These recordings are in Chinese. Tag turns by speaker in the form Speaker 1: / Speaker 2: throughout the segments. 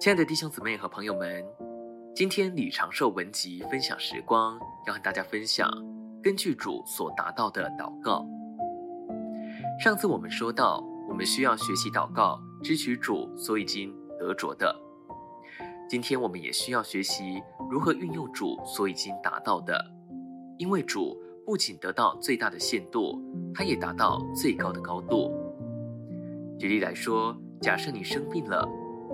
Speaker 1: 亲爱的弟兄姊妹和朋友们，今天李长寿文集分享时光，要和大家分享根据主所达到的祷告。上次我们说到，我们需要学习祷告，支取主所已经得着的。今天我们也需要学习如何运用主所已经达到的，因为主不仅得到最大的限度，他也达到最高的高度。举例来说，假设你生病了，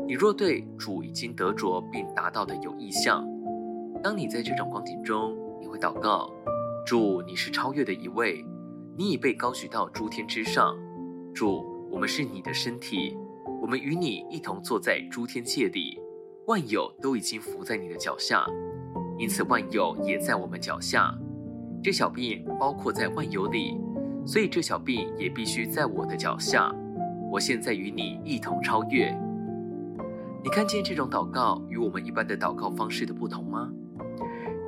Speaker 1: 你若对主已经得着并达到的有意向，当你在这种光景中，你会祷告：主，你是超越的一位，你已被高举到诸天之上。主，我们是你的身体，我们与你一同坐在诸天界里，万有都已经伏在你的脚下，因此万有也在我们脚下。这小病包括在万有里，所以这小病也必须在我的脚下。我现在与你一同超越。你看见这种祷告与我们一般的祷告方式的不同吗？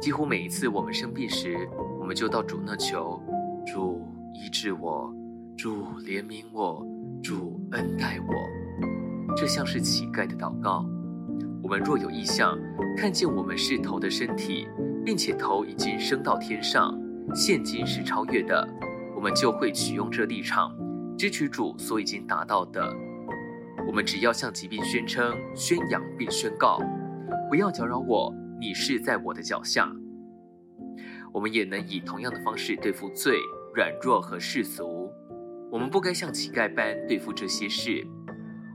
Speaker 1: 几乎每一次我们生病时，我们就到主那求：主医治我，主怜悯我，主恩待我。这像是乞丐的祷告。我们若有异象，看见我们是头的身体，并且头已经升到天上，现今是超越的，我们就会取用这立场。支取主所已经达到的，我们只要向疾病宣称、宣扬并宣告：不要搅扰我，你是在我的脚下。我们也能以同样的方式对付罪、软弱和世俗。我们不该像乞丐般对付这些事。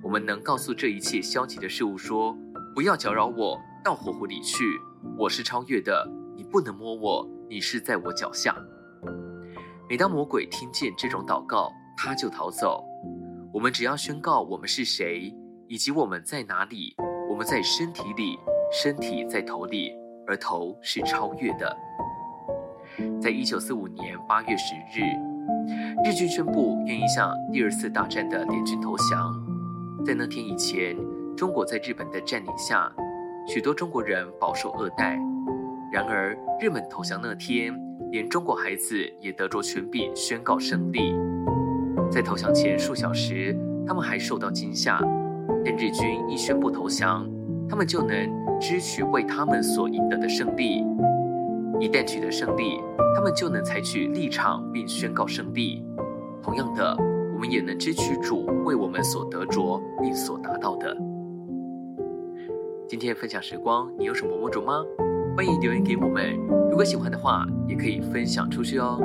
Speaker 1: 我们能告诉这一切消极的事物说：不要搅扰我，到火湖里去。我是超越的，你不能摸我，你是在我脚下。每当魔鬼听见这种祷告，他就逃走。我们只要宣告我们是谁，以及我们在哪里。我们在身体里，身体在头里，而头是超越的。在一九四五年八月十日，日军宣布愿意向第二次大战的联军投降。在那天以前，中国在日本的占领下，许多中国人饱受恶待。然而，日本投降那天，连中国孩子也得着权柄宣告胜利。在投降前数小时，他们还受到惊吓，但日军一宣布投降，他们就能支取为他们所赢得的胜利。一旦取得胜利，他们就能采取立场并宣告胜利。同样的，我们也能支取主为我们所得着并所达到的。今天分享时光，你有什么摸着吗？欢迎留言给我们。如果喜欢的话，也可以分享出去哦。